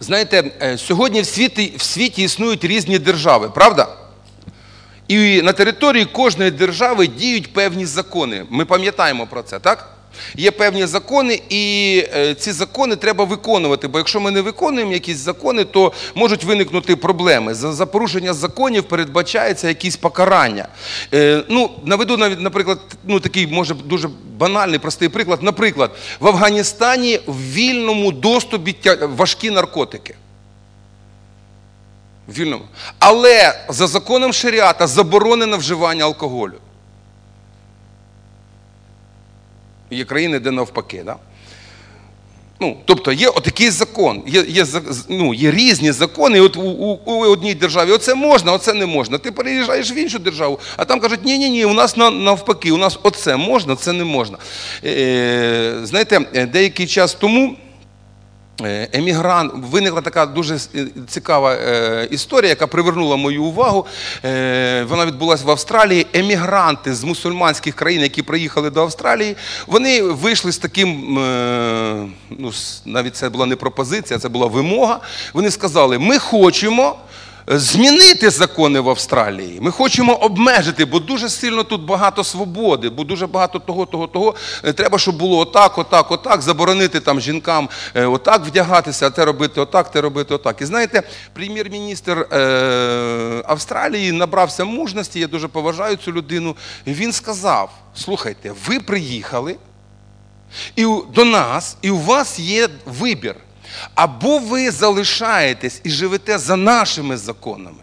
Знаєте, е, сьогодні в світі, в світі існують різні держави, правда? І на території кожної держави діють певні закони. Ми пам'ятаємо про це, так? Є певні закони, і е, ці закони треба виконувати. Бо якщо ми не виконуємо якісь закони, то можуть виникнути проблеми. За, за порушення законів передбачається якісь покарання. Е, ну, наведу навіть, наприклад, ну такий може дуже банальний, простий приклад. Наприклад, в Афганістані в вільному доступі важкі наркотики. Вільному. Але за законом шаріата заборонено вживання алкоголю. Є країни, де навпаки. Да? Ну, тобто є отакий закон, є, є, ну, є різні закони. От у, у, у одній державі оце можна, оце не можна. Ти переїжджаєш в іншу державу, а там кажуть, ні, ні, у нас на- навпаки, у нас оце можна, це не можна. Е, знаєте, е, деякий час тому. Е, Емігрант виникла така дуже е, цікава е, історія, яка привернула мою увагу. Вона відбулася в Австралії. Емігранти з мусульманських країн, які приїхали до Австралії, вони вийшли з таким, ну навіть це була не пропозиція, це була вимога. Вони сказали: ми хочемо. Змінити закони в Австралії. Ми хочемо обмежити, бо дуже сильно тут багато свободи, бо дуже багато того, того, того. Е, Треба, щоб було отак, отак, отак, заборонити там жінкам е, отак вдягатися, а те робити отак, те робити отак. І знаєте, прем'єр-міністр е, Австралії набрався мужності, я дуже поважаю цю людину. Він сказав: слухайте, ви приїхали і до нас, і у вас є вибір. Або ви залишаєтесь і живете за нашими законами,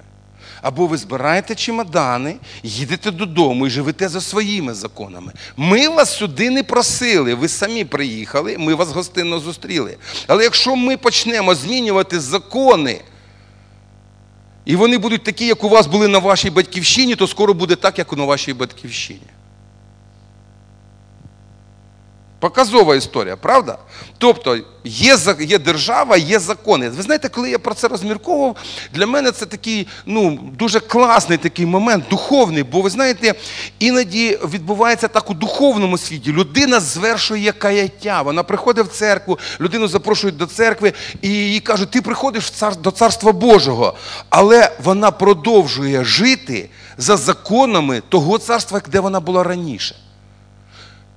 або ви збираєте чемодани, їдете додому і живете за своїми законами. Ми вас сюди не просили, ви самі приїхали, ми вас гостинно зустріли. Але якщо ми почнемо змінювати закони, і вони будуть такі, як у вас були на вашій батьківщині, то скоро буде так, як на вашій батьківщині. Показова історія, правда? Тобто є, є держава, є закони. Ви знаєте, коли я про це розмірковував, для мене це такий ну, дуже класний такий момент, духовний. Бо ви знаєте, іноді відбувається так у духовному світі. Людина звершує каяття. Вона приходить в церкву, людину запрошують до церкви і їй кажуть, ти приходиш до Царства Божого. Але вона продовжує жити за законами того царства, де вона була раніше.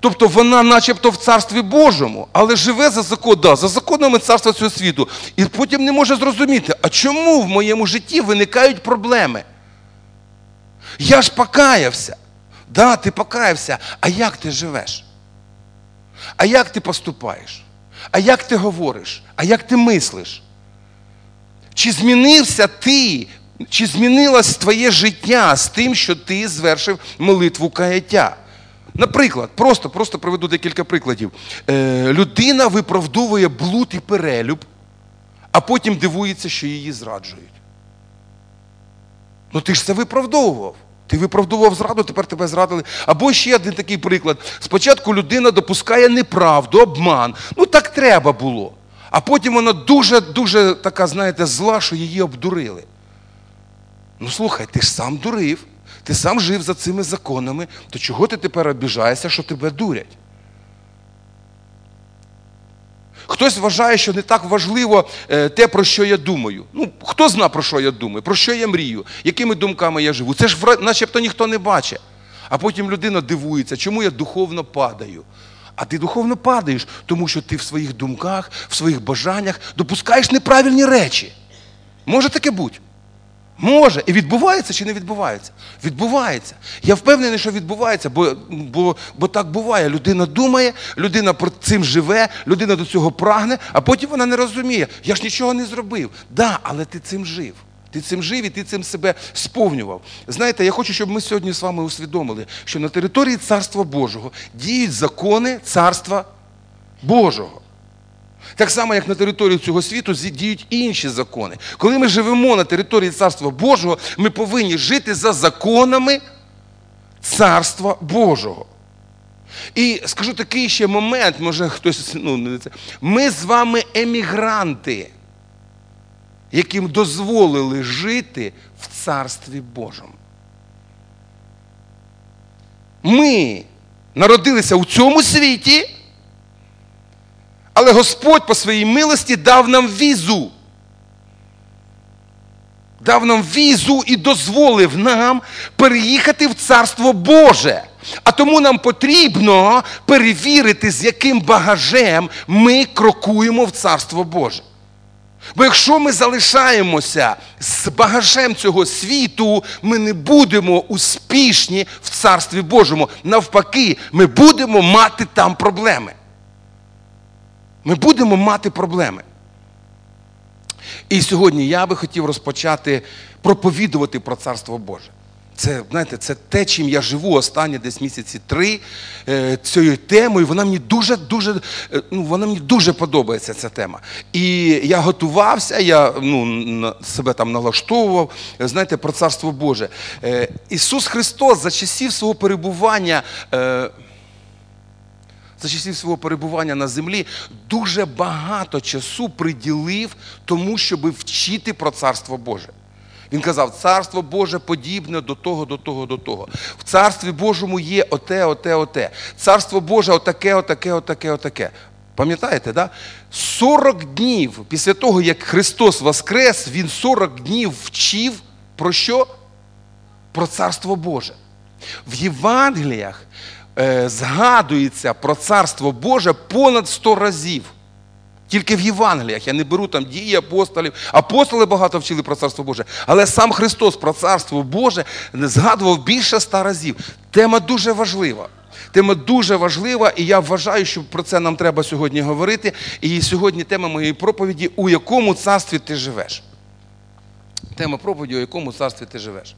Тобто вона начебто в царстві Божому, але живе за закон, да, за законами царства цього світу. І потім не може зрозуміти, а чому в моєму житті виникають проблеми? Я ж покаявся. Да, ти покаявся. А як ти живеш? А як ти поступаєш? А як ти говориш? А як ти мислиш? Чи змінився ти? Чи змінилось твоє життя з тим, що ти звершив молитву каяття? Наприклад, просто, просто приведу декілька прикладів. Е, людина виправдовує блуд і перелюб, а потім дивується, що її зраджують. Ну ти ж це виправдовував. Ти виправдовував зраду, тепер тебе зрадили. Або ще один такий приклад. Спочатку людина допускає неправду, обман. Ну так треба було. А потім вона дуже-дуже така, знаєте, зла, що її обдурили. Ну слухай, ти ж сам дурив, ти сам жив за цими законами, то чого ти тепер обіжаєшся, що тебе дурять? Хтось вважає, що не так важливо е, те, про що я думаю. Ну, хто зна, про що я думаю, про що я мрію, якими думками я живу. Це ж начебто ніхто не бачить. А потім людина дивується, чому я духовно падаю. А ти духовно падаєш, тому що ти в своїх думках, в своїх бажаннях допускаєш неправильні речі. Може таке бути? Може. І відбувається чи не відбувається? Відбувається. Я впевнений, що відбувається, бо, бо, бо так буває. Людина думає, людина про цим живе, людина до цього прагне, а потім вона не розуміє. Я ж нічого не зробив. Да, але ти цим жив. Ти цим жив і ти цим себе сповнював. Знаєте, я хочу, щоб ми сьогодні з вами усвідомили, що на території Царства Божого діють закони Царства Божого. Так само, як на території цього світу діють інші закони. Коли ми живемо на території Царства Божого, ми повинні жити за законами Царства Божого. І скажу такий ще момент, може хтось ну. Ми з вами емігранти, яким дозволили жити в Царстві Божому. Ми народилися у цьому світі. Але Господь по своїй милості дав нам візу дав нам візу і дозволив нам переїхати в Царство Боже. А тому нам потрібно перевірити, з яким багажем ми крокуємо в Царство Боже. Бо якщо ми залишаємося з багажем цього світу, ми не будемо успішні в Царстві Божому. Навпаки, ми будемо мати там проблеми. Ми будемо мати проблеми. І сьогодні я би хотів розпочати проповідувати про Царство Боже. Це, знаєте, це те, чим я живу останні десь місяці три е, цією темою. Вона мені дуже, дуже, е, ну, вона мені дуже подобається ця тема. І я готувався, я ну, себе там налаштовував, знаєте, про Царство Боже. Е, Ісус Христос за часів свого перебування. За часів свого перебування на землі дуже багато часу приділив тому, щоб вчити про Царство Боже. Він казав, Царство Боже подібне до того, до того, до того. В Царстві Божому є оте, оте, оте. Царство Боже отаке, отаке, отаке, отаке. Пам'ятаєте, да? 40 днів після того, як Христос воскрес, Він 40 днів вчив про що? Про Царство Боже. В Євангеліях згадується про Царство Боже понад 100 разів. Тільки в Євангеліях я не беру там дії апостолів. Апостоли багато вчили про Царство Боже. Але сам Христос про Царство Боже згадував більше ста разів. Тема дуже важлива. Тема дуже важлива, і я вважаю, що про це нам треба сьогодні говорити. І сьогодні тема моєї проповіді, у якому царстві ти живеш. Тема проповіді, у якому царстві ти живеш.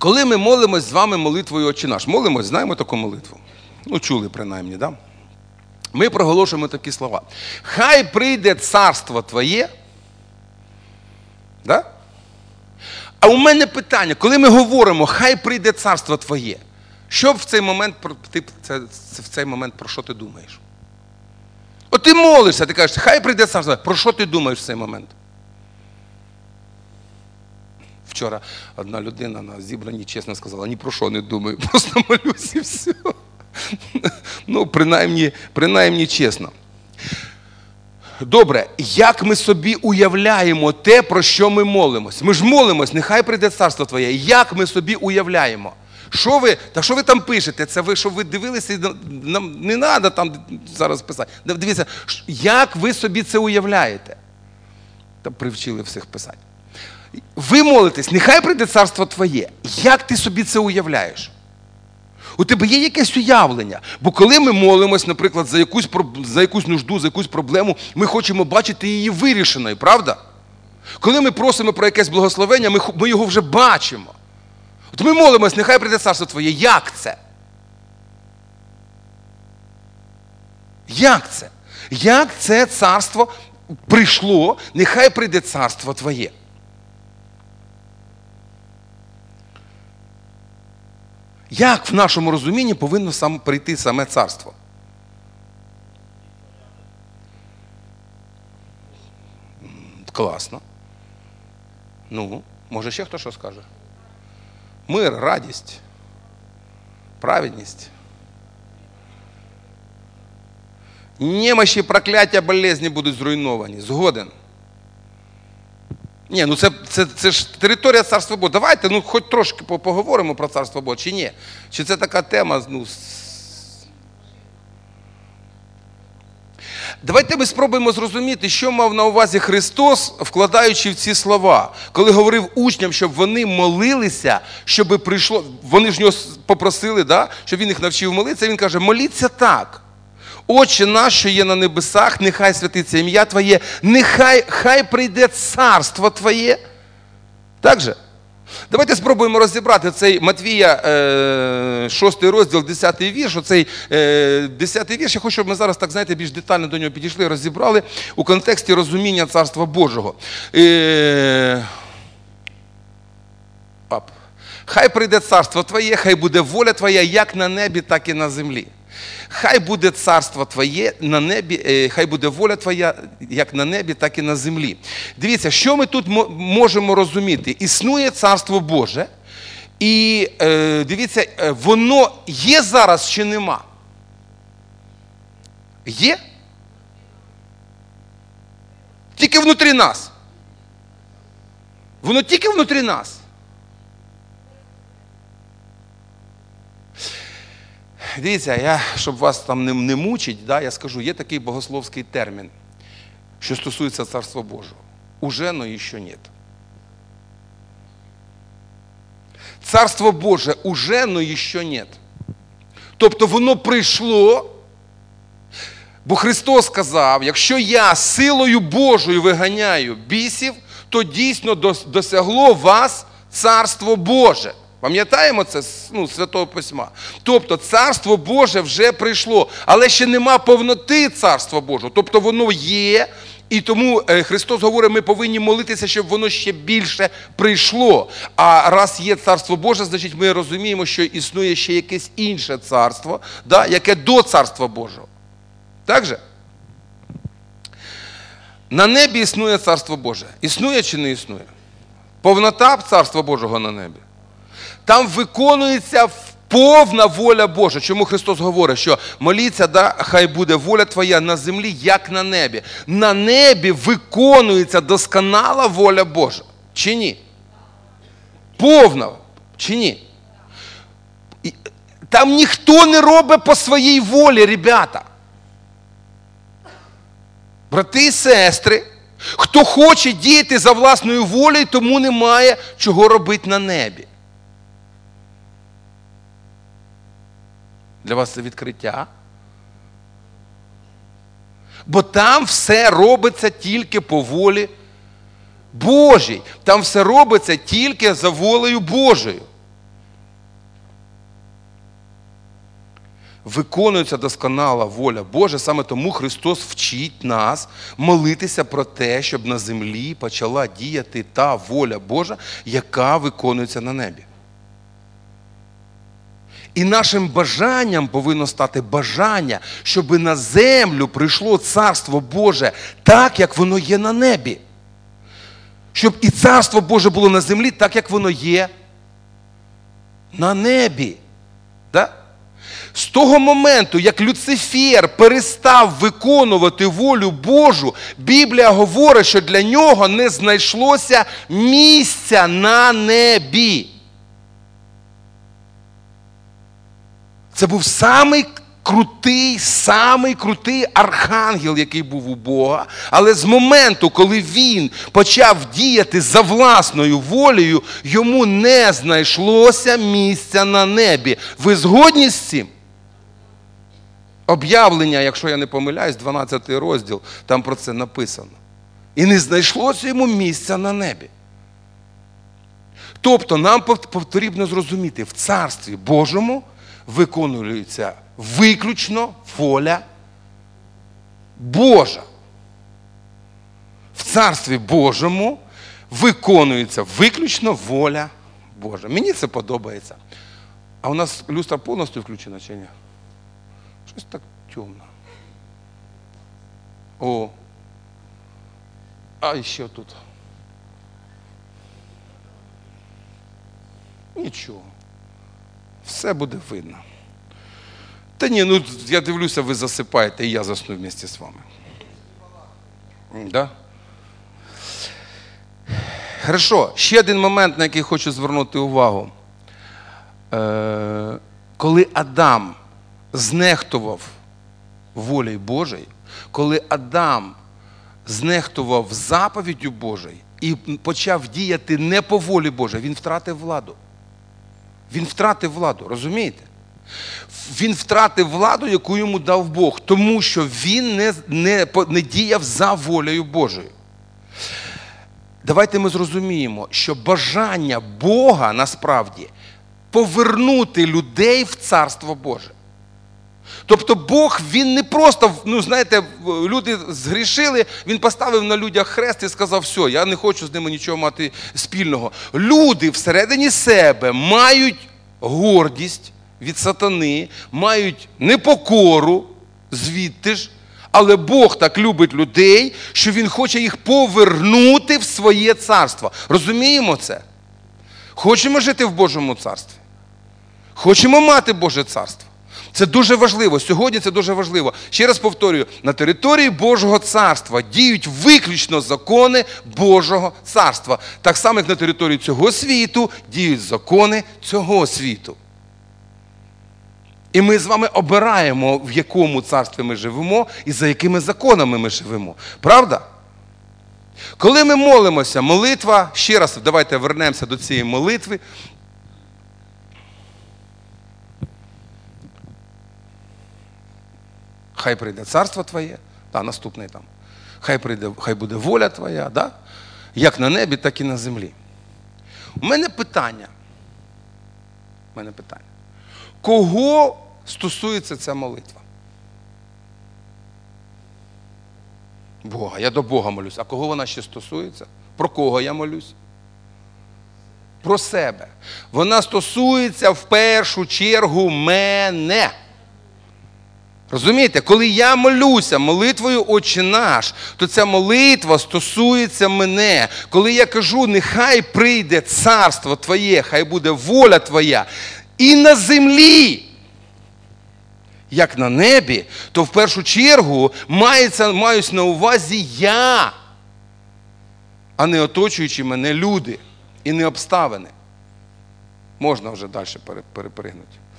Коли ми молимось з вами молитвою «Отче наш, молимось, знаємо таку молитву? Ну, чули принаймні, да? Ми проголошуємо такі слова. Хай прийде царство Твоє. Да? А у мене питання, коли ми говоримо, хай прийде царство Твоє, що в цей момент ти в цей момент про що ти думаєш? От ти молишся, ти кажеш, хай прийде царство. Про що ти думаєш в цей момент? Вчора одна людина на зібранні чесно сказала, ні про що не думаю, просто молюсь і все. Ну, принаймні, принаймні чесно. Добре, як ми собі уявляємо те, про що ми молимось? Ми ж молимось, нехай прийде царство Твоє. Як ми собі уявляємо? Що ви, та що ви там пишете? Це ви, що ви дивилися, нам не треба там зараз писати. Дивіться, як ви собі це уявляєте? Та привчили всіх писати. Ви молитесь, нехай прийде царство Твоє. Як ти собі це уявляєш? У тебе є якесь уявлення. Бо коли ми молимось, наприклад, за якусь, за якусь нужду, за якусь проблему, ми хочемо бачити її вирішеною, правда? Коли ми просимо про якесь благословення, ми, ми його вже бачимо. От ми молимось, нехай прийде царство Твоє. Як це? Як це? Як це царство прийшло, нехай прийде царство Твоє? Як в нашому розумінні повинно сам прийти саме царство? Класно. Ну, може ще хто що скаже? Мир, радість, праведність. Немощі, прокляття, болезні будуть зруйновані. Згоден. Ні, ну це, це, це ж територія царства Божого. Давайте ну, хоч трошки поговоримо про царство Боже, чи ні? Чи це така тема? Ну, Давайте ми спробуємо зрозуміти, що мав на увазі Христос, вкладаючи в ці слова, коли говорив учням, щоб вони молилися, щоб прийшло. Вони ж нього попросили, да, щоб він їх навчив молитися. Він каже: моліться так. Отче наш, що є на небесах, нехай святиться ім'я Твоє, нехай хай прийде царство Твоє. Так же? Давайте спробуємо розібрати цей Матвія, е, 6 розділ, 10 вірш. Оцей е, 10 вірш. Я хочу, щоб ми зараз так знаєте, більш детально до нього підійшли, розібрали у контексті розуміння Царства Божого. Е. Хай прийде царство Твоє, хай буде воля Твоя як на небі, так і на землі. Хай буде царство Твоє на небі, е, хай буде воля Твоя як на небі, так і на землі. Дивіться, що ми тут можемо розуміти? Існує царство Боже, і е, дивіться, е, воно є зараз чи нема? Є? тільки внутрі нас. Воно тільки внутрі нас. Дивіться, я, щоб вас там не, не мучить, да, я скажу, є такий богословський термін, що стосується Царства Божого. Уже, но еще нет. Царство Боже уже, но еще нет. Тобто воно прийшло, бо Христос сказав, якщо я силою Божою виганяю бісів, то дійсно досягло вас Царство Боже. Пам'ятаємо це ну, Святого Письма? Тобто Царство Боже вже прийшло, але ще нема повноти Царства Божого. Тобто воно є, і тому е, Христос говорить, ми повинні молитися, щоб воно ще більше прийшло. А раз є Царство Боже, значить ми розуміємо, що існує ще якесь інше царство, да, яке до Царства Божого. Так же? На небі існує Царство Боже. Існує чи не існує? Повнота Царства Божого на небі. Там виконується повна воля Божа. Чому Христос говорить, що моліться, да, хай буде воля Твоя на землі, як на небі. На небі виконується досконала воля Божа. Чи ні? Повна. Чи ні? Там ніхто не робить по своїй волі, ребята. Брати і сестри, хто хоче діяти за власною волею, тому немає чого робити на небі. Для вас це відкриття. Бо там все робиться тільки по волі Божій. Там все робиться тільки за волею Божою. Виконується досконала воля Божа, саме тому Христос вчить нас молитися про те, щоб на землі почала діяти та воля Божа, яка виконується на небі. І нашим бажанням повинно стати бажання, щоб на землю прийшло Царство Боже так, як воно є на небі. Щоб і Царство Боже було на землі, так, як воно є на небі. Да? З того моменту, як Люцифер перестав виконувати волю Божу, Біблія говорить, що для нього не знайшлося місця на небі. Це був самий крутий, самий крутий архангел, який був у Бога. Але з моменту, коли він почав діяти за власною волею, йому не знайшлося місця на небі. Ви згодні з цим? Об'явлення, якщо я не помиляюсь, 12 розділ, там про це написано. І не знайшлося йому місця на небі. Тобто нам потрібно зрозуміти, в Царстві Божому виконується виключно воля Божа. В Царстві Божому виконується виключно воля Божа. Мені це подобається. А у нас люстра повністю включена чи ні? Щось так темно. О. А ще тут. Нічого все буде видно. Та ні, ну я дивлюся, ви засипаєте, і я засну в місті з вами. Да? Хорошо, ще один момент, на який хочу звернути увагу. Е, Коли Адам знехтував волею Божою, коли Адам знехтував заповіддю Божою і почав діяти не по волі Божій, він втратив владу. Він втратив владу, розумієте? Він втратив владу, яку йому дав Бог, тому що він не, не, не діяв за волею Божою. Давайте ми зрозуміємо, що бажання Бога насправді повернути людей в Царство Боже. Тобто Бог, він не просто, ну знаєте, люди згрішили, він поставив на людях хрест і сказав, все, я не хочу з ними нічого мати спільного. Люди всередині себе мають гордість від сатани, мають непокору звідти ж. Але Бог так любить людей, що Він хоче їх повернути в своє царство. Розуміємо це? Хочемо жити в Божому царстві. Хочемо мати Боже царство. Це дуже важливо. Сьогодні це дуже важливо. Ще раз повторюю: на території Божого царства діють виключно закони Божого царства. Так само, як на території цього світу діють закони цього світу. І ми з вами обираємо, в якому царстві ми живемо і за якими законами ми живемо. Правда? Коли ми молимося, молитва, ще раз давайте вернемося до цієї молитви. Хай прийде царство Твоє, да, наступний там. Хай прийде, хай буде воля Твоя, да? як на небі, так і на землі. У мене питання. У мене питання. Кого стосується ця молитва? Бога. Я до Бога молюсь. А кого вона ще стосується? Про кого я молюсь? Про себе. Вона стосується в першу чергу мене. Розумієте, коли я молюся молитвою Отче наш, то ця молитва стосується мене. Коли я кажу, нехай прийде царство Твоє, хай буде воля Твоя і на землі, як на небі, то в першу чергу мається, маюсь на увазі я, а не оточуючи мене люди і не обставини. Можна вже далі перепригнути. Е,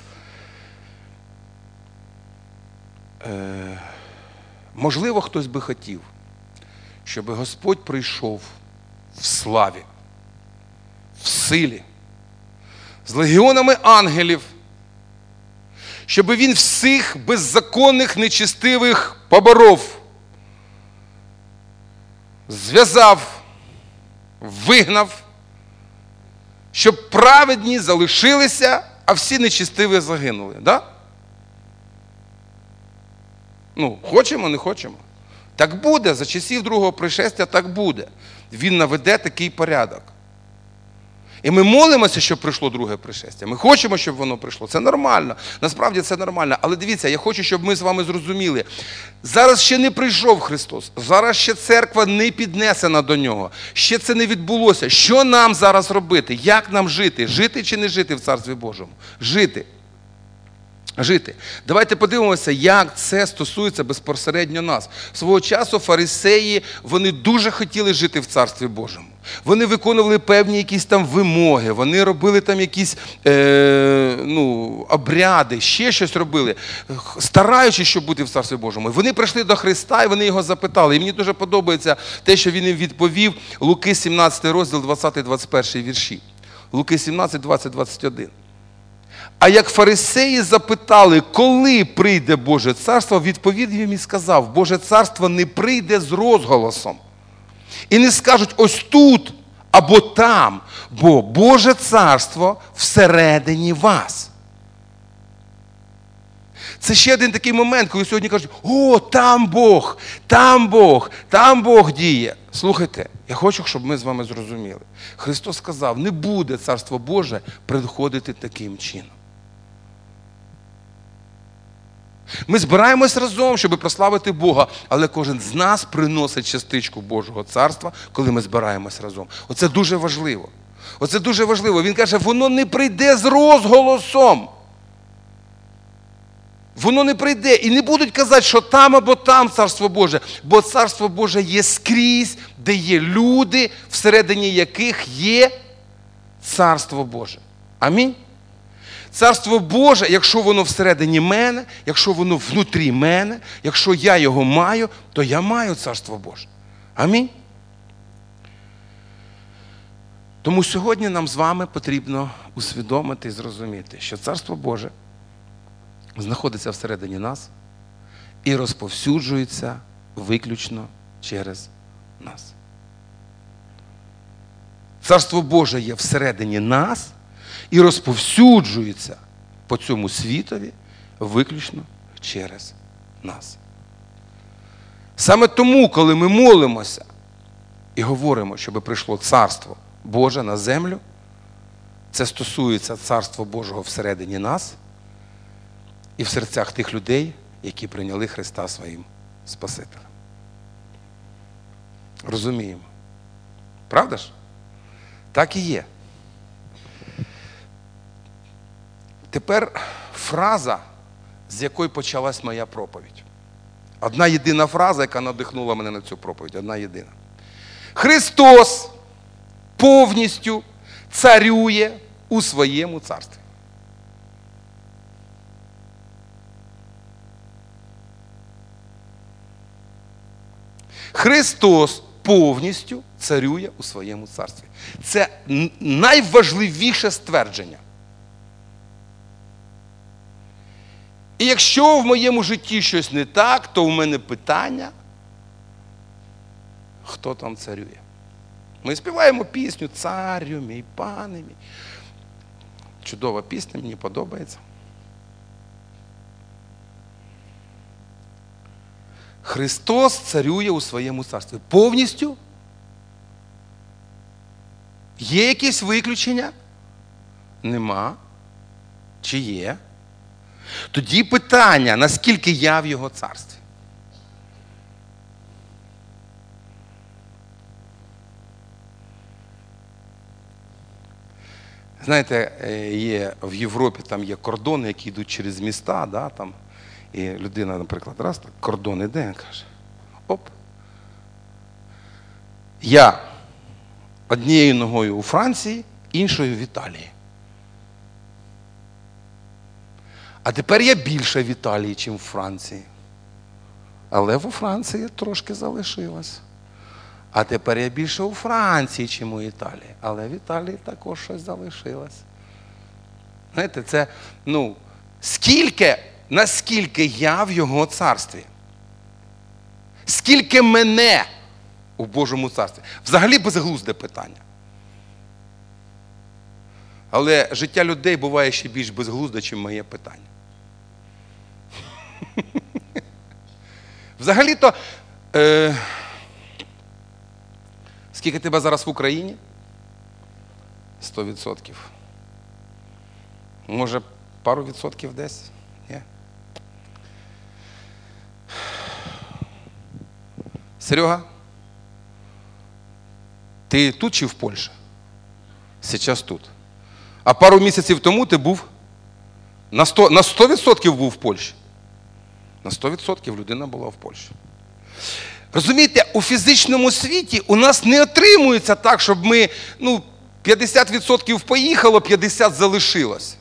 можливо, хтось би хотів, щоб Господь прийшов в славі, в силі, з легіонами ангелів, щоб він всіх беззаконних, нечистивих поборов, зв'язав, вигнав, щоб праведні залишилися, а всі нечистиві загинули. Да? Ну, хочемо, не хочемо. Так буде, за часів другого пришестя так буде. Він наведе такий порядок. І ми молимося, щоб прийшло друге пришестя. Ми хочемо, щоб воно прийшло. Це нормально. Насправді це нормально. Але дивіться, я хочу, щоб ми з вами зрозуміли. Зараз ще не прийшов Христос. Зараз ще церква не піднесена до нього. Ще це не відбулося. Що нам зараз робити? Як нам жити? Жити чи не жити в Царстві Божому? Жити жити. Давайте подивимося, як це стосується безпосередньо нас. Свого часу фарисеї вони дуже хотіли жити в Царстві Божому. Вони виконували певні якісь там вимоги, вони робили там якісь е, ну, обряди, ще щось робили, стараючись, щоб бути в Царстві Божому. Вони прийшли до Христа і вони його запитали. І мені дуже подобається те, що він їм відповів Луки 17 розділ, 20-21 вірші. Луки 17, 20, 21. А як фарисеї запитали, коли прийде Боже царство, відповів їм і сказав, Боже царство не прийде з розголосом. І не скажуть ось тут або там, бо Боже царство всередині вас. Це ще один такий момент, коли сьогодні кажуть, о, там Бог, там Бог, там Бог діє. Слухайте, я хочу, щоб ми з вами зрозуміли. Христос сказав, не буде царство Боже приходити таким чином. Ми збираємось разом, щоб прославити Бога, але кожен з нас приносить частичку Божого царства, коли ми збираємось разом. Оце дуже важливо. Оце дуже важливо. Він каже, воно не прийде з розголосом. Воно не прийде. І не будуть казати, що там або там царство Боже. Бо царство Боже є скрізь, де є люди, всередині яких є царство Боже. Амінь. Царство Боже, якщо воно всередині мене, якщо воно внутрі мене, якщо я його маю, то я маю царство Боже. Амінь. Тому сьогодні нам з вами потрібно усвідомити і зрозуміти, що Царство Боже знаходиться всередині нас і розповсюджується виключно через нас. Царство Боже є всередині нас і розповсюджується по цьому світові виключно через нас. Саме тому, коли ми молимося і говоримо, щоб прийшло Царство Боже на землю, це стосується Царства Божого всередині нас і в серцях тих людей, які прийняли Христа своїм Спасителем. Розуміємо. Правда ж? Так і є. Тепер фраза з якої почалась моя проповідь. Одна єдина фраза, яка надихнула мене на цю проповідь. Одна єдина. Христос повністю царює у своєму царстві. Христос повністю царює у своєму царстві. Це найважливіше ствердження. І якщо в моєму житті щось не так, то в мене питання, хто там царює? Ми співаємо пісню Царю мій, пане мій. Чудова пісня, мені подобається. Христос царює у своєму царстві. Повністю? Є якісь виключення? Нема. Чи є? Тоді питання, наскільки я в його царстві? Знаєте, е, є в Європі там є кордони, які йдуть через міста, да, там, і людина, наприклад, раз так, кордон іде, каже, оп. Я однією ногою у Франції, іншою в Італії. А тепер я більше в Італії, ніж в Франції. Але у Франції трошки залишилось. А тепер я більше у Франції, ніж у Італії. Але в Італії також щось залишилось. Знаєте, це, ну, скільки, наскільки я в його царстві? Скільки мене у Божому царстві? Взагалі безглузде питання. Але життя людей буває ще більш безглузде, ніж моє питання. Взагалі-то, е, скільки тебе зараз в Україні? 100%. Може, пару відсотків десь? Ні? Серега? Ти тут чи в Польщі? Зараз тут. А пару місяців тому ти був на 100%, на 100% був в Польщі. На 100% людина була в Польщі. Розумієте, у фізичному світі у нас не отримується так, щоб ми ну, 50% поїхало, 50% залишилось.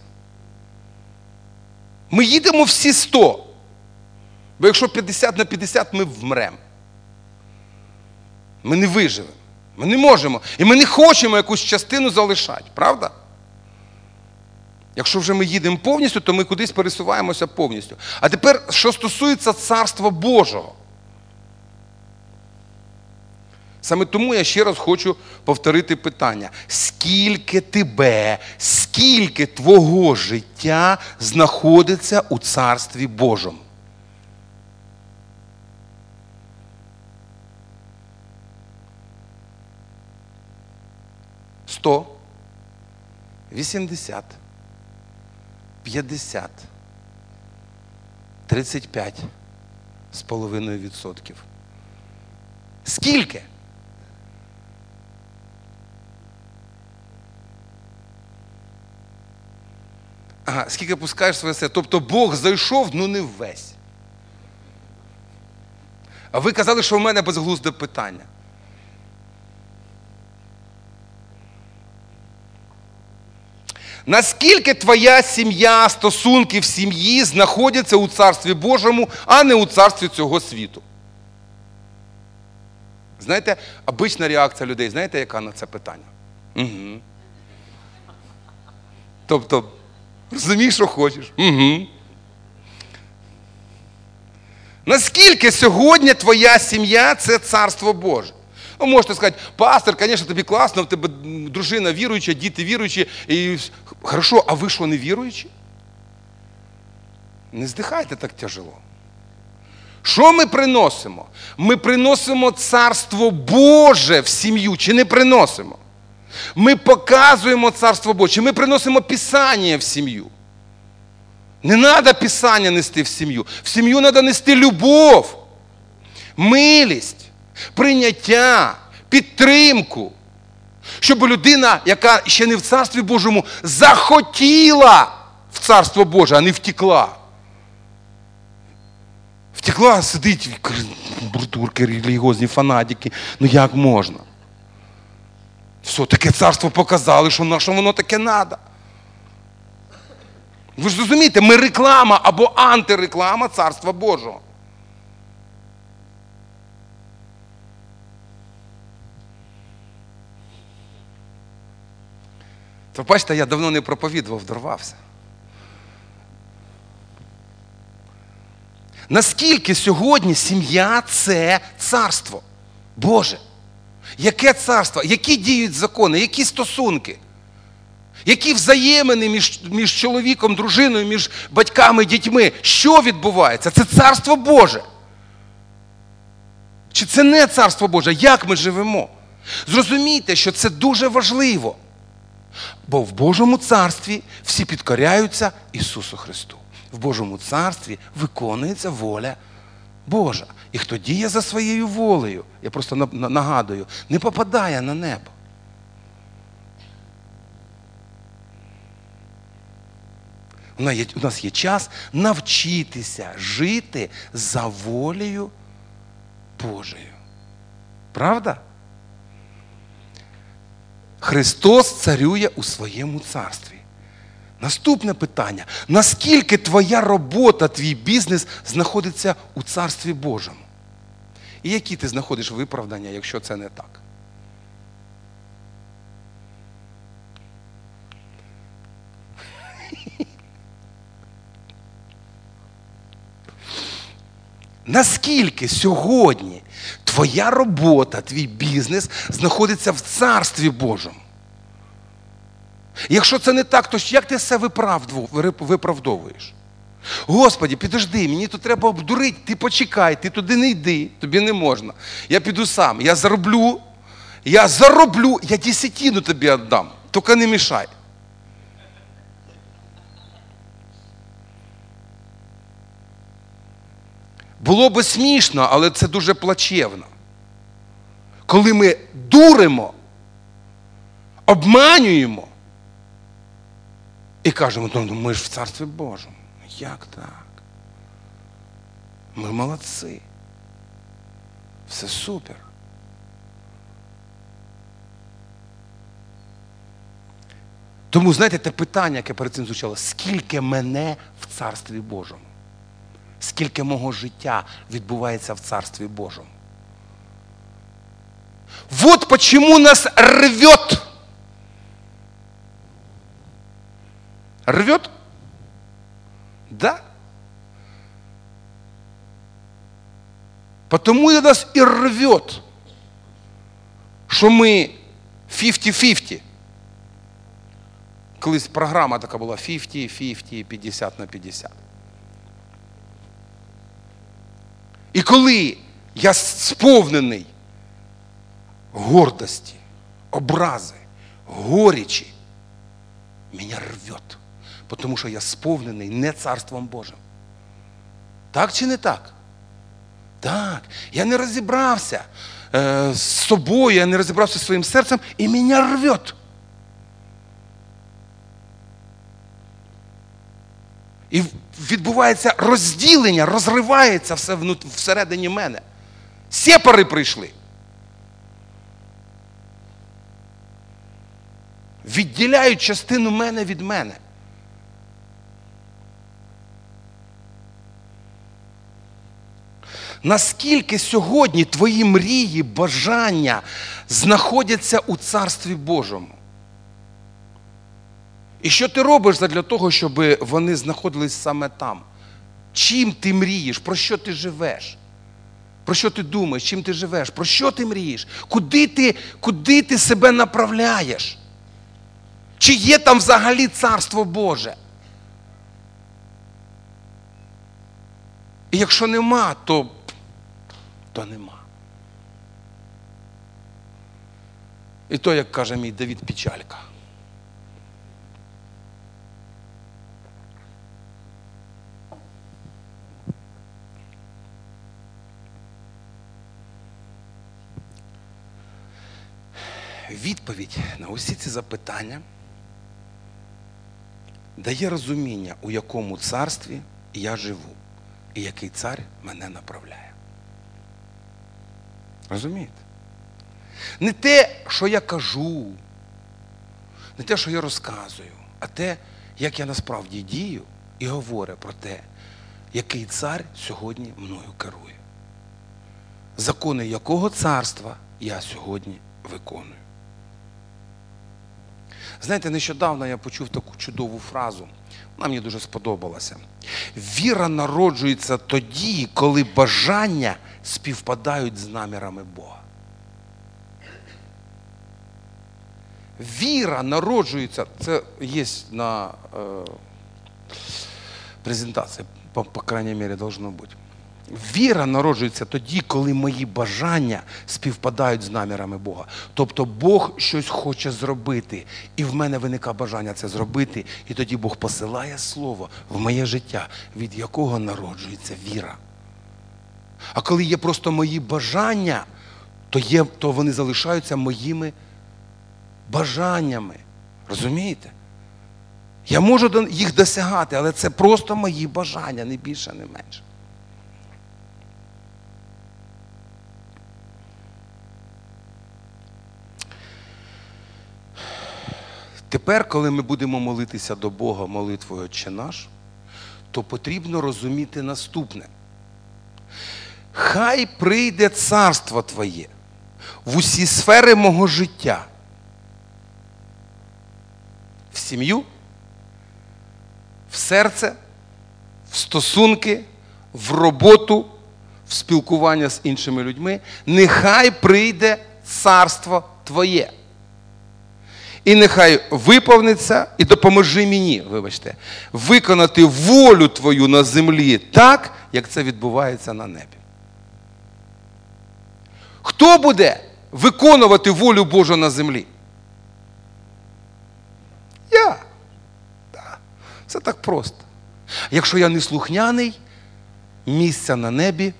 Ми їдемо всі 100. Бо якщо 50 на 50, ми вмремо. Ми не виживемо. Ми не можемо. І ми не хочемо якусь частину залишати, правда? Якщо вже ми їдемо повністю, то ми кудись пересуваємося повністю. А тепер, що стосується Царства Божого. Саме тому я ще раз хочу повторити питання: скільки тебе, скільки твого життя знаходиться у Царстві Божому? Сто, вісімдесят, п'ятдесят, тридцять п'ять з половиною відсотків. Скільки? Ага, скільки пускаєш своє серце. Тобто Бог зайшов, ну не весь. А ви казали, що в мене безглузде питання. Наскільки твоя сім'я, стосунки в сім'ї знаходяться у Царстві Божому, а не у царстві цього світу? Знаєте, обична реакція людей, знаєте, яка на це питання? Угу. Тобто, розумієш, що хочеш? Угу. Наскільки сьогодні твоя сім'я це царство Боже? Ви можете сказати, пастор, звісно, тобі класно, в тебе дружина віруюча, діти віруючі. І... Хорошо, а ви що не віруючі? Не здихайте так тяжело. Що ми приносимо? Ми приносимо царство Боже в сім'ю, чи не приносимо? Ми показуємо царство Боже, ми приносимо Писання в сім'ю. Не треба Писання нести в сім'ю. В сім'ю треба нести любов, милість, прийняття, підтримку. Щоб людина, яка ще не в Царстві Божому, захотіла в Царство Боже, а не втекла. Втекла, сидить, буртурки, релігіозні фанатики. Ну як можна? Все, таке царство показали, що на що воно таке треба. Ви ж розумієте, ми реклама або антиреклама Царства Божого. То бачите, я давно не проповідував, дорвався. Наскільки сьогодні сім'я це царство Боже? Яке царство? Які діють закони, які стосунки? Які взаємини між між чоловіком, дружиною, між батьками, дітьми? Що відбувається? Це царство Боже. Чи це не царство Боже? Як ми живемо? Зрозумійте, що це дуже важливо. Бо в Божому царстві всі підкоряються Ісусу Христу. В Божому царстві виконується воля Божа. І хто діє за своєю волею, я просто нагадую, не попадає на небо. У нас є час навчитися жити за волею Божою. Правда? Христос царює у своєму царстві. Наступне питання: наскільки твоя робота, твій бізнес знаходиться у Царстві Божому? І які ти знаходиш виправдання, якщо це не так? Наскільки сьогодні твоя робота, твій бізнес знаходиться в Царстві Божому? Якщо це не так, то як ти все виправдовуєш? Господі, підожди, мені тут треба обдурити, ти почекай, ти туди не йди, тобі не можна. Я піду сам, я зароблю, я зароблю, я десятину тобі віддам, тільки не мішай. Було би смішно, але це дуже плачевно. Коли ми дуримо, обманюємо і кажемо, ну ми ж в Царстві Божому. Як так? Ми молодці. Все супер. Тому, знаєте, те питання, яке перед цим звучало, скільки мене в Царстві Божому? Скільки мого життя відбувається в Царстві Божому. Вот почему нас рвет. Рвет? Да? Потому и нас и рвет, що ми 50-50. Колись програма така була 50-50, 50 на 50. І коли я сповнений гордості, образи, горічі, мене рвет, тому що я сповнений не Царством Божим. Так чи не так? Так. Я не розібрався е, з собою, я не розібрався зі своїм серцем, і мене рвет. І відбувається розділення, розривається все всередині мене. Сепари прийшли. Відділяють частину мене від мене. Наскільки сьогодні твої мрії, бажання знаходяться у Царстві Божому? І що ти робиш для того, щоб вони знаходились саме там? Чим ти мрієш? Про що ти живеш? Про що ти думаєш? Чим ти живеш? Про що ти мрієш? Куди ти, Куди ти себе направляєш? Чи є там взагалі Царство Боже? І якщо нема, то, то нема. І то, як каже мій Давід Печалька. Відповідь на усі ці запитання дає розуміння, у якому царстві я живу. і який цар мене направляє. Розумієте? Не те, що я кажу, не те, що я розказую, а те, як я насправді дію і говорю про те, який цар сьогодні мною керує. Закони якого царства я сьогодні виконую. Знаєте, нещодавно я почув таку чудову фразу. Вона мені дуже сподобалася. Віра народжується тоді, коли бажання співпадають з намірами Бога. Віра народжується, це є на е, презентації, по, по крайній мірі, должно бути. Віра народжується тоді, коли мої бажання співпадають з намірами Бога. Тобто Бог щось хоче зробити, і в мене виникає бажання це зробити, і тоді Бог посилає слово в моє життя, від якого народжується віра. А коли є просто мої бажання, то, є, то вони залишаються моїми бажаннями. Розумієте? Я можу їх досягати, але це просто мої бажання, не більше, не менше. Тепер, коли ми будемо молитися до Бога молитвою Отче наш, то потрібно розуміти наступне. Хай прийде царство Твоє в усі сфери мого життя, в сім'ю, в серце, в стосунки, в роботу, в спілкування з іншими людьми. Нехай прийде царство Твоє. І нехай виповниться і допоможи мені, вибачте, виконати волю Твою на землі так, як це відбувається на небі. Хто буде виконувати волю Божу на землі? Я. Це так просто. Якщо я не слухняний, місця на небі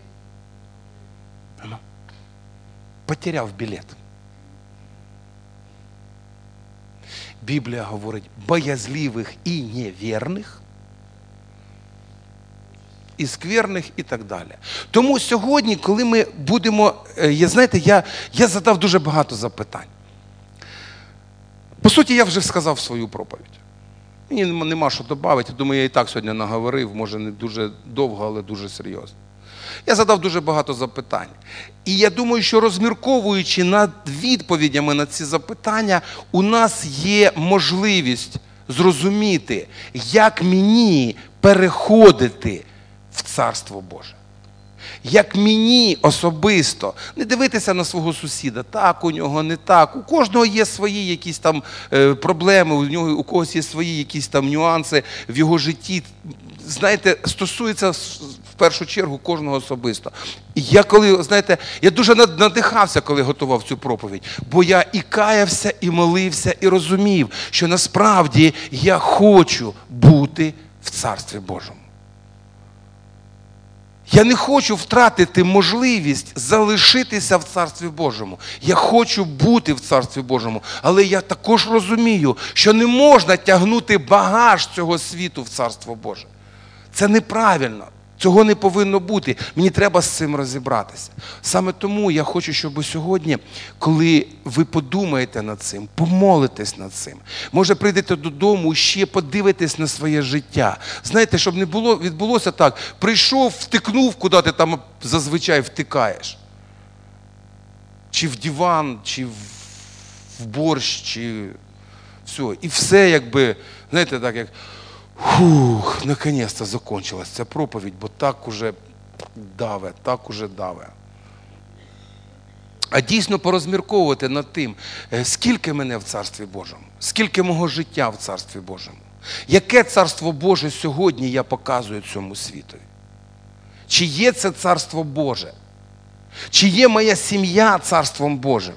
потеряв білет. Біблія говорить боязливих і невірних, і скверних, і так далі. Тому сьогодні, коли ми будемо, е, я, знаєте, я, я задав дуже багато запитань. По суті, я вже сказав свою проповідь. Мені нема що додати. Думаю, я і так сьогодні наговорив, може не дуже довго, але дуже серйозно. Я задав дуже багато запитань. І я думаю, що розмірковуючи над відповідями на ці запитання, у нас є можливість зрозуміти, як мені переходити в Царство Боже. Як мені особисто не дивитися на свого сусіда, так у нього не так. У кожного є свої якісь там е, проблеми, у нього у когось є свої якісь там нюанси в його житті. Знаєте, стосується першу чергу кожного особисто. І я коли, знаєте, я дуже надихався, коли готував цю проповідь, бо я і каявся, і молився, і розумів, що насправді я хочу бути в Царстві Божому. Я не хочу втратити можливість залишитися в Царстві Божому. Я хочу бути в Царстві Божому. Але я також розумію, що не можна тягнути багаж цього світу в Царство Боже. Це неправильно. Цього не повинно бути. Мені треба з цим розібратися. Саме тому я хочу, щоб сьогодні, коли ви подумаєте над цим, помолитесь над цим, може прийдете додому і ще подивитесь на своє життя. Знаєте, щоб не було, відбулося так: прийшов, втикнув, куди ти там зазвичай втикаєш. Чи в диван, чи в борщ, чи все. І все, якби, знаєте, так як. Фух, наконец-то закончилась ця проповідь, бо так уже даве, так уже даве. А дійсно порозмірковувати над тим, е, скільки мене в Царстві Божому, скільки мого життя в Царстві Божому. Яке царство Боже сьогодні я показую цьому світові? Чи є це царство Боже? Чи є моя сім'я царством Божим?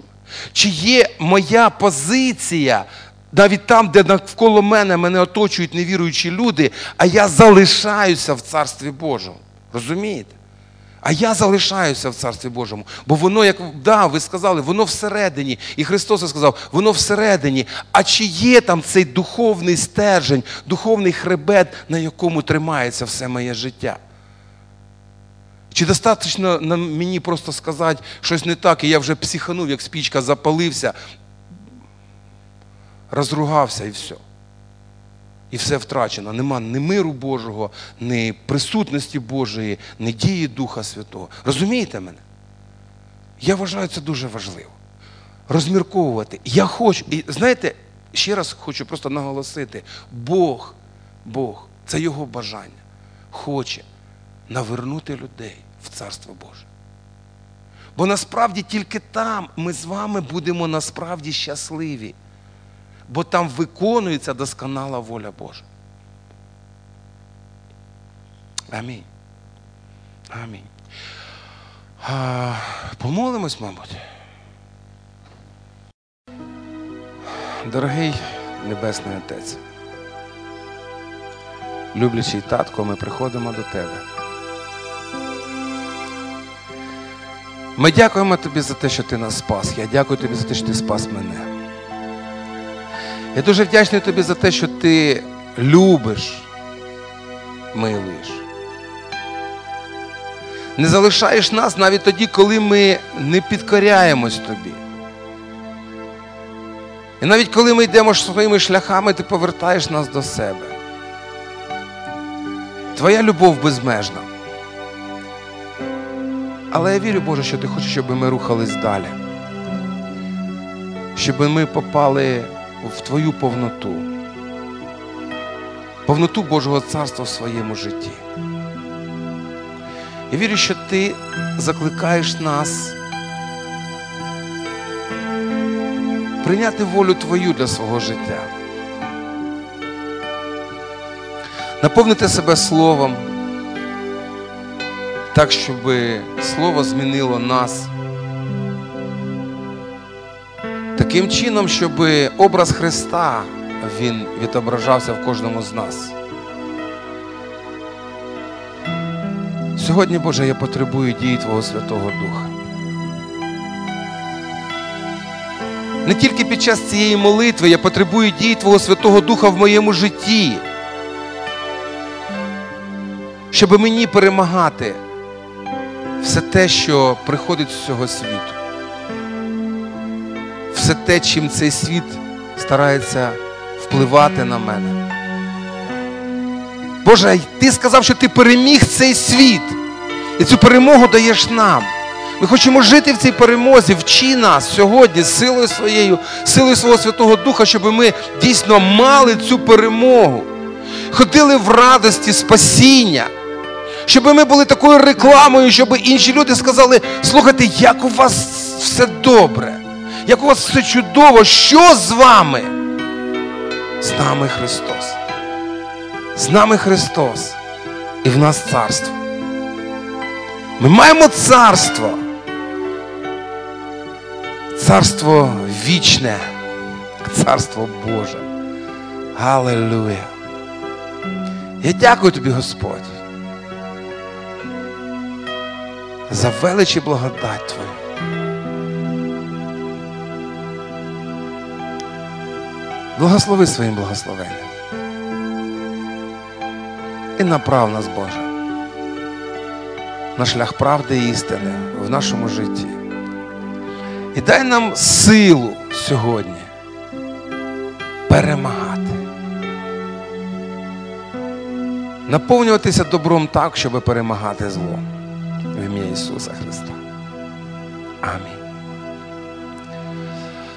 Чи є моя позиція навіть там, де навколо мене мене оточують невіруючі люди, а я залишаюся в Царстві Божому. Розумієте? А я залишаюся в Царстві Божому. Бо воно, як да, ви сказали, воно всередині. І Христос сказав, воно всередині. А чи є там цей духовний стержень, духовний хребет, на якому тримається все моє життя? Чи достатньо мені просто сказати щось не так, і я вже психанув, як спічка, запалився, розругався і все. І все втрачено. Нема ні миру Божого, ні присутності Божої, ні дії Духа Святого. Розумієте мене? Я вважаю це дуже важливо. Розмірковувати. Я хочу, і знаєте, ще раз хочу просто наголосити: Бог, Бог, це Його бажання, хоче навернути людей в Царство Боже. Бо насправді тільки там ми з вами будемо насправді щасливі, бо там виконується досконала воля Божа. Амінь. Амінь. А, помолимось, мабуть. Дорогий Небесний Отець, люблячий татко, ми приходимо до Тебе. Ми дякуємо тобі за те, що ти нас спас. Я дякую тобі за те, що ти спас мене. Я дуже вдячний тобі за те, що ти любиш, милуєш. Не залишаєш нас навіть тоді, коли ми не підкоряємось тобі. І навіть коли ми йдемо своїми шляхами, ти повертаєш нас до себе. Твоя любов безмежна. Але я вірю, Боже, що ти хочеш, щоб ми рухались далі. Щоб ми попали в Твою повноту. Повноту Божого царства в своєму житті. Я вірю, що ти закликаєш нас прийняти волю Твою для свого життя. Наповнити себе словом, так, щоб слово змінило нас. Таким чином, щоб образ Христа він відображався в кожному з нас. Сьогодні, Боже, я потребую дії Твого Святого Духа. Не тільки під час цієї молитви я потребую дії Твого Святого Духа в моєму житті, щоб мені перемагати все те, що приходить з цього світу. Все те, чим цей світ старається впливати на мене. Боже, ти сказав, що ти переміг цей світ. І цю перемогу даєш нам. Ми хочемо жити в цій перемозі. Вчи нас сьогодні силою своєю, силою свого Святого Духа, щоб ми дійсно мали цю перемогу, ходили в радості спасіння, щоб ми були такою рекламою, щоб інші люди сказали: слухайте, як у вас все добре, як у вас все чудово, що з вами? З нами Христос. З нами Христос. І в нас царство. Ми маємо царство. Царство вічне, царство Боже. Галилуя. Я дякую тобі, Господь, за велич і благодать Твою. Благослови своїм благословенням. І направ нас, Боже, на шлях правди і істини в нашому житті. І дай нам силу сьогодні перемагати. Наповнюватися добром так, щоб перемагати зло. В ім'я Ісуса Христа. Амінь.